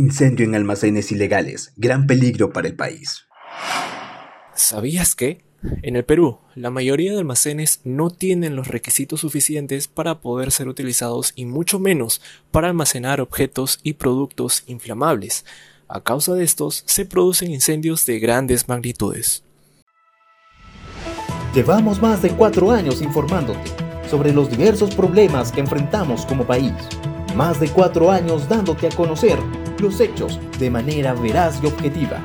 Incendio en almacenes ilegales, gran peligro para el país. ¿Sabías que? En el Perú, la mayoría de almacenes no tienen los requisitos suficientes para poder ser utilizados y mucho menos para almacenar objetos y productos inflamables. A causa de estos, se producen incendios de grandes magnitudes. Llevamos más de cuatro años informándote sobre los diversos problemas que enfrentamos como país. Más de cuatro años dándote a conocer los hechos de manera veraz y objetiva.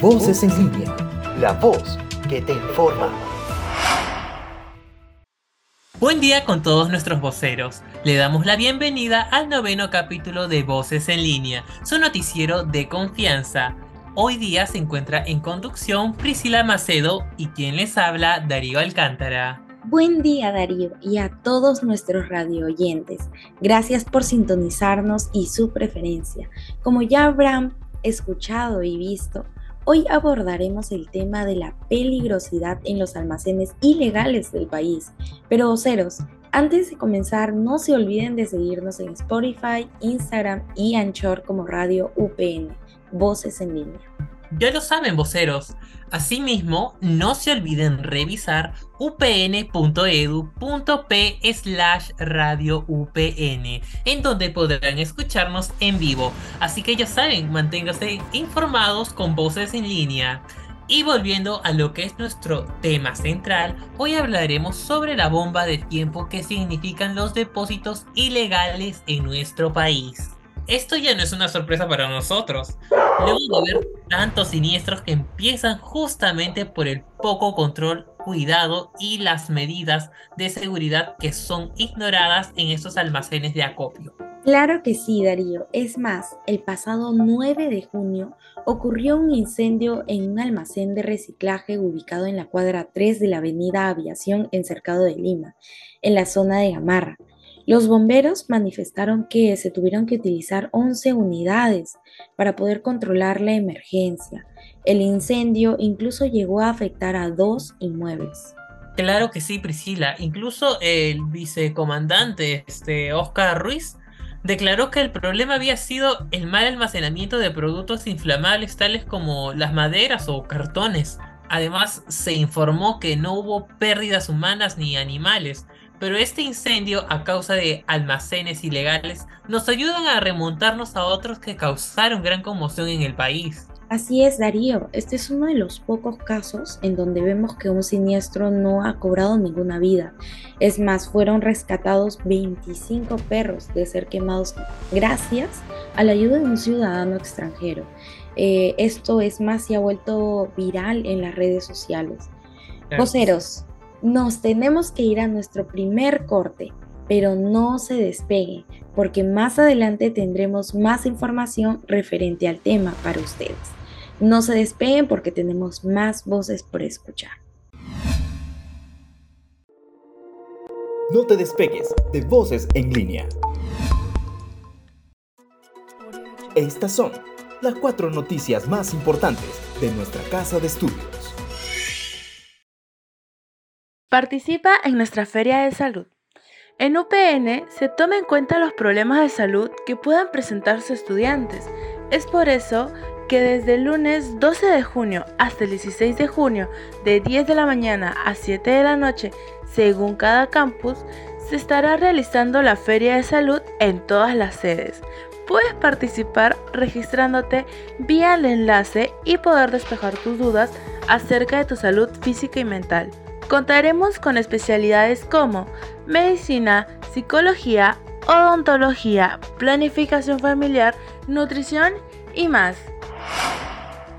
Voces en línea, la voz que te informa. Buen día con todos nuestros voceros. Le damos la bienvenida al noveno capítulo de Voces en línea, su noticiero de confianza. Hoy día se encuentra en conducción Priscila Macedo y quien les habla Darío Alcántara. Buen día Darío y a todos nuestros radio oyentes. Gracias por sintonizarnos y su preferencia. Como ya habrán escuchado y visto, Hoy abordaremos el tema de la peligrosidad en los almacenes ilegales del país. Pero voceros, antes de comenzar, no se olviden de seguirnos en Spotify, Instagram y Anchor como Radio UPN, Voces en línea. Ya lo saben, voceros. Asimismo, no se olviden revisar upn.edu.p slash radio UPN, en donde podrán escucharnos en vivo. Así que ya saben, manténganse informados con voces en línea. Y volviendo a lo que es nuestro tema central, hoy hablaremos sobre la bomba de tiempo que significan los depósitos ilegales en nuestro país esto ya no es una sorpresa para nosotros. Luego de ver tantos siniestros que empiezan justamente por el poco control, cuidado y las medidas de seguridad que son ignoradas en estos almacenes de acopio. Claro que sí, Darío. Es más, el pasado 9 de junio ocurrió un incendio en un almacén de reciclaje ubicado en la cuadra 3 de la avenida Aviación en Cercado de Lima, en la zona de Gamarra. Los bomberos manifestaron que se tuvieron que utilizar 11 unidades para poder controlar la emergencia. El incendio incluso llegó a afectar a dos inmuebles. Claro que sí, Priscila. Incluso el vicecomandante este, Oscar Ruiz declaró que el problema había sido el mal almacenamiento de productos inflamables tales como las maderas o cartones. Además, se informó que no hubo pérdidas humanas ni animales, pero este incendio a causa de almacenes ilegales nos ayudan a remontarnos a otros que causaron gran conmoción en el país. Así es, Darío. Este es uno de los pocos casos en donde vemos que un siniestro no ha cobrado ninguna vida. Es más, fueron rescatados 25 perros de ser quemados gracias a la ayuda de un ciudadano extranjero. Eh, esto es más, se ha vuelto viral en las redes sociales. Voceros, nos tenemos que ir a nuestro primer corte, pero no se despegue, porque más adelante tendremos más información referente al tema para ustedes. No se despeguen porque tenemos más voces por escuchar. No te despegues de Voces en línea. Estas son las cuatro noticias más importantes de nuestra casa de estudios. Participa en nuestra feria de salud. En UPN se toma en cuenta los problemas de salud que puedan presentarse estudiantes. Es por eso que desde el lunes 12 de junio hasta el 16 de junio, de 10 de la mañana a 7 de la noche, según cada campus, se estará realizando la feria de salud en todas las sedes. Puedes participar registrándote vía el enlace y poder despejar tus dudas acerca de tu salud física y mental. Contaremos con especialidades como medicina, psicología, odontología, planificación familiar, nutrición y más.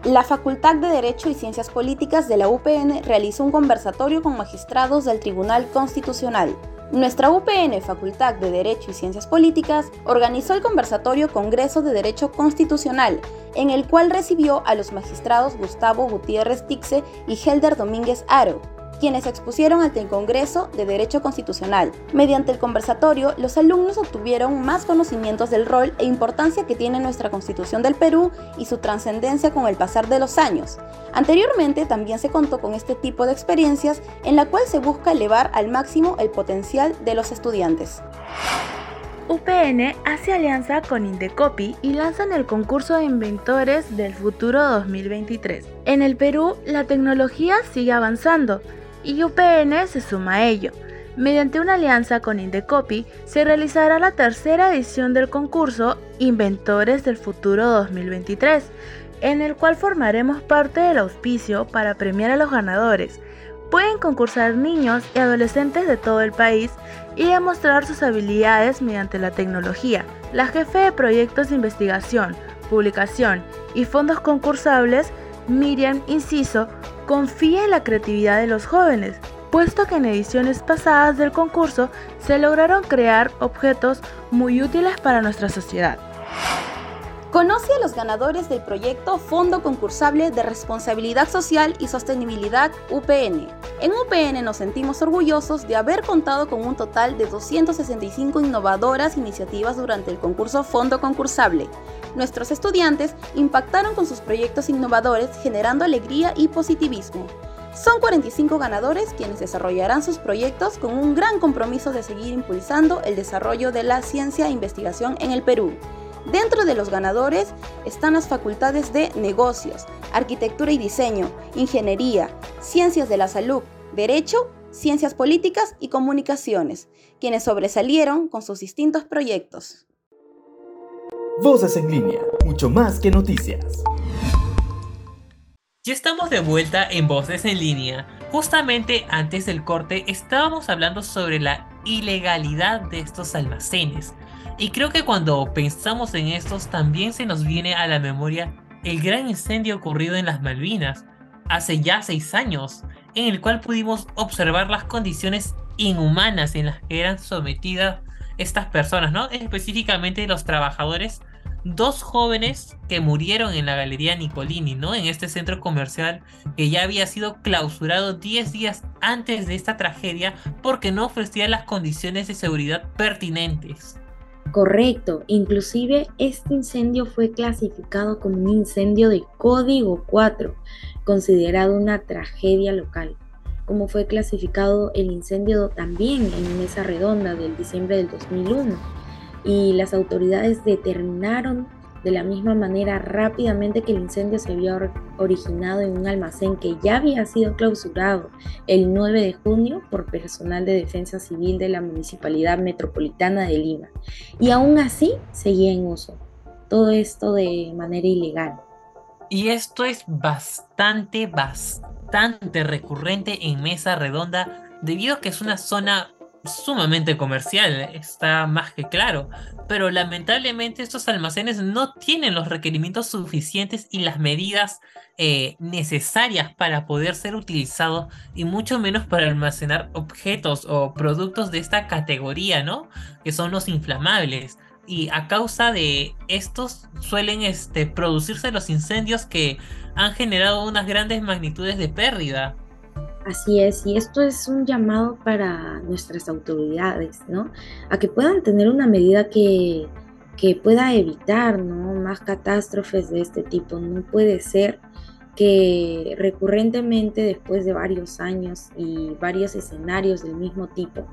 La Facultad de Derecho y Ciencias Políticas de la UPN realizó un conversatorio con magistrados del Tribunal Constitucional. Nuestra UPN, Facultad de Derecho y Ciencias Políticas, organizó el conversatorio Congreso de Derecho Constitucional, en el cual recibió a los magistrados Gustavo Gutiérrez Tixe y Helder Domínguez Aro, quienes expusieron ante el Congreso de Derecho Constitucional. Mediante el conversatorio, los alumnos obtuvieron más conocimientos del rol e importancia que tiene nuestra Constitución del Perú y su trascendencia con el pasar de los años. Anteriormente también se contó con este tipo de experiencias en la cual se busca elevar al máximo el potencial de los estudiantes. UPN hace alianza con Indecopi y lanzan el concurso de inventores del futuro 2023. En el Perú, la tecnología sigue avanzando y UPN se suma a ello. Mediante una alianza con Indecopi, se realizará la tercera edición del concurso Inventores del Futuro 2023, en el cual formaremos parte del auspicio para premiar a los ganadores. Pueden concursar niños y adolescentes de todo el país y demostrar sus habilidades mediante la tecnología. La jefe de proyectos de investigación, publicación y fondos concursables, Miriam Inciso, confía en la creatividad de los jóvenes, puesto que en ediciones pasadas del concurso se lograron crear objetos muy útiles para nuestra sociedad. Conoce a los ganadores del proyecto Fondo Concursable de Responsabilidad Social y Sostenibilidad UPN. En UPN nos sentimos orgullosos de haber contado con un total de 265 innovadoras iniciativas durante el concurso Fondo Concursable. Nuestros estudiantes impactaron con sus proyectos innovadores generando alegría y positivismo. Son 45 ganadores quienes desarrollarán sus proyectos con un gran compromiso de seguir impulsando el desarrollo de la ciencia e investigación en el Perú. Dentro de los ganadores están las facultades de negocios, arquitectura y diseño, ingeniería, ciencias de la salud, derecho, ciencias políticas y comunicaciones, quienes sobresalieron con sus distintos proyectos. Voces en línea, mucho más que noticias. Ya estamos de vuelta en Voces en línea. Justamente antes del corte estábamos hablando sobre la ilegalidad de estos almacenes. Y creo que cuando pensamos en estos también se nos viene a la memoria el gran incendio ocurrido en las Malvinas hace ya seis años, en el cual pudimos observar las condiciones inhumanas en las que eran sometidas estas personas, ¿no? Específicamente los trabajadores dos jóvenes que murieron en la Galería Nicolini, ¿no? En este centro comercial que ya había sido clausurado 10 días antes de esta tragedia porque no ofrecía las condiciones de seguridad pertinentes. Correcto, inclusive este incendio fue clasificado como un incendio de código 4, considerado una tragedia local, como fue clasificado el incendio también en Mesa Redonda del diciembre del 2001 y las autoridades determinaron de la misma manera rápidamente que el incendio se había originado en un almacén que ya había sido clausurado el 9 de junio por personal de defensa civil de la Municipalidad Metropolitana de Lima. Y aún así seguía en uso. Todo esto de manera ilegal. Y esto es bastante, bastante recurrente en Mesa Redonda debido a que es una zona sumamente comercial, está más que claro, pero lamentablemente estos almacenes no tienen los requerimientos suficientes y las medidas eh, necesarias para poder ser utilizados y mucho menos para almacenar objetos o productos de esta categoría, ¿no? Que son los inflamables. Y a causa de estos suelen este, producirse los incendios que han generado unas grandes magnitudes de pérdida. Así es, y esto es un llamado para nuestras autoridades, ¿no? A que puedan tener una medida que, que pueda evitar, ¿no? Más catástrofes de este tipo. No puede ser que recurrentemente, después de varios años y varios escenarios del mismo tipo,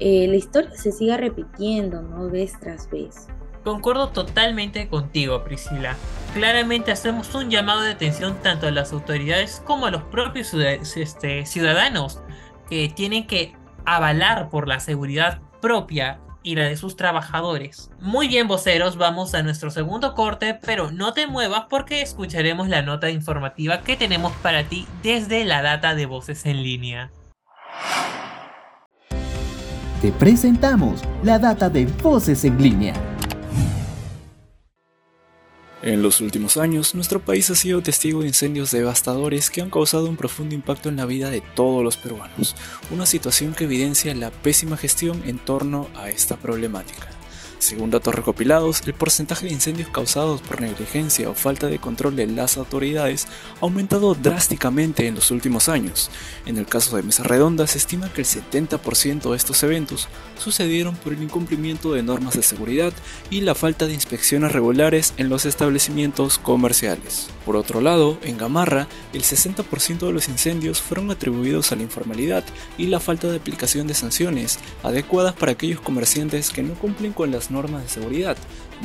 eh, la historia se siga repitiendo, ¿no? Vez tras vez. Concuerdo totalmente contigo, Priscila. Claramente hacemos un llamado de atención tanto a las autoridades como a los propios este, ciudadanos que tienen que avalar por la seguridad propia y la de sus trabajadores. Muy bien, voceros, vamos a nuestro segundo corte, pero no te muevas porque escucharemos la nota informativa que tenemos para ti desde la data de voces en línea. Te presentamos la data de voces en línea. En los últimos años, nuestro país ha sido testigo de incendios devastadores que han causado un profundo impacto en la vida de todos los peruanos, una situación que evidencia la pésima gestión en torno a esta problemática. Según datos recopilados, el porcentaje de incendios causados por negligencia o falta de control de las autoridades ha aumentado drásticamente en los últimos años. En el caso de Mesa Redonda se estima que el 70% de estos eventos sucedieron por el incumplimiento de normas de seguridad y la falta de inspecciones regulares en los establecimientos comerciales. Por otro lado, en Gamarra, el 60% de los incendios fueron atribuidos a la informalidad y la falta de aplicación de sanciones adecuadas para aquellos comerciantes que no cumplen con las normas de seguridad,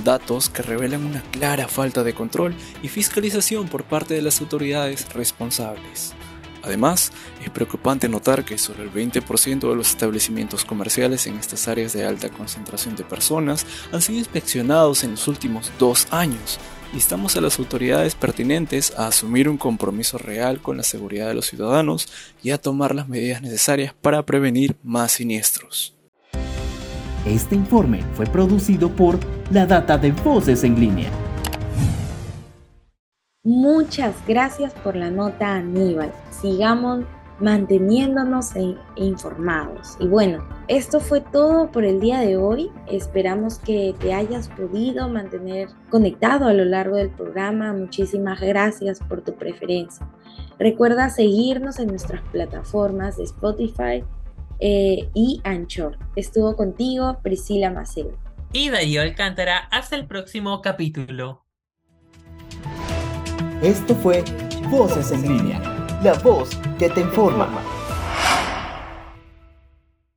datos que revelan una clara falta de control y fiscalización por parte de las autoridades responsables. Además, es preocupante notar que sobre el 20% de los establecimientos comerciales en estas áreas de alta concentración de personas han sido inspeccionados en los últimos dos años, instamos a las autoridades pertinentes a asumir un compromiso real con la seguridad de los ciudadanos y a tomar las medidas necesarias para prevenir más siniestros. Este informe fue producido por la Data de Voces en Línea. Muchas gracias por la nota, Aníbal. Sigamos manteniéndonos informados. Y bueno, esto fue todo por el día de hoy. Esperamos que te hayas podido mantener conectado a lo largo del programa. Muchísimas gracias por tu preferencia. Recuerda seguirnos en nuestras plataformas de Spotify eh, y Anchor. Estuvo contigo Priscila Macedo. Y Darío Alcántara. Hasta el próximo capítulo. Esto fue Voces en línea la voz que te informa.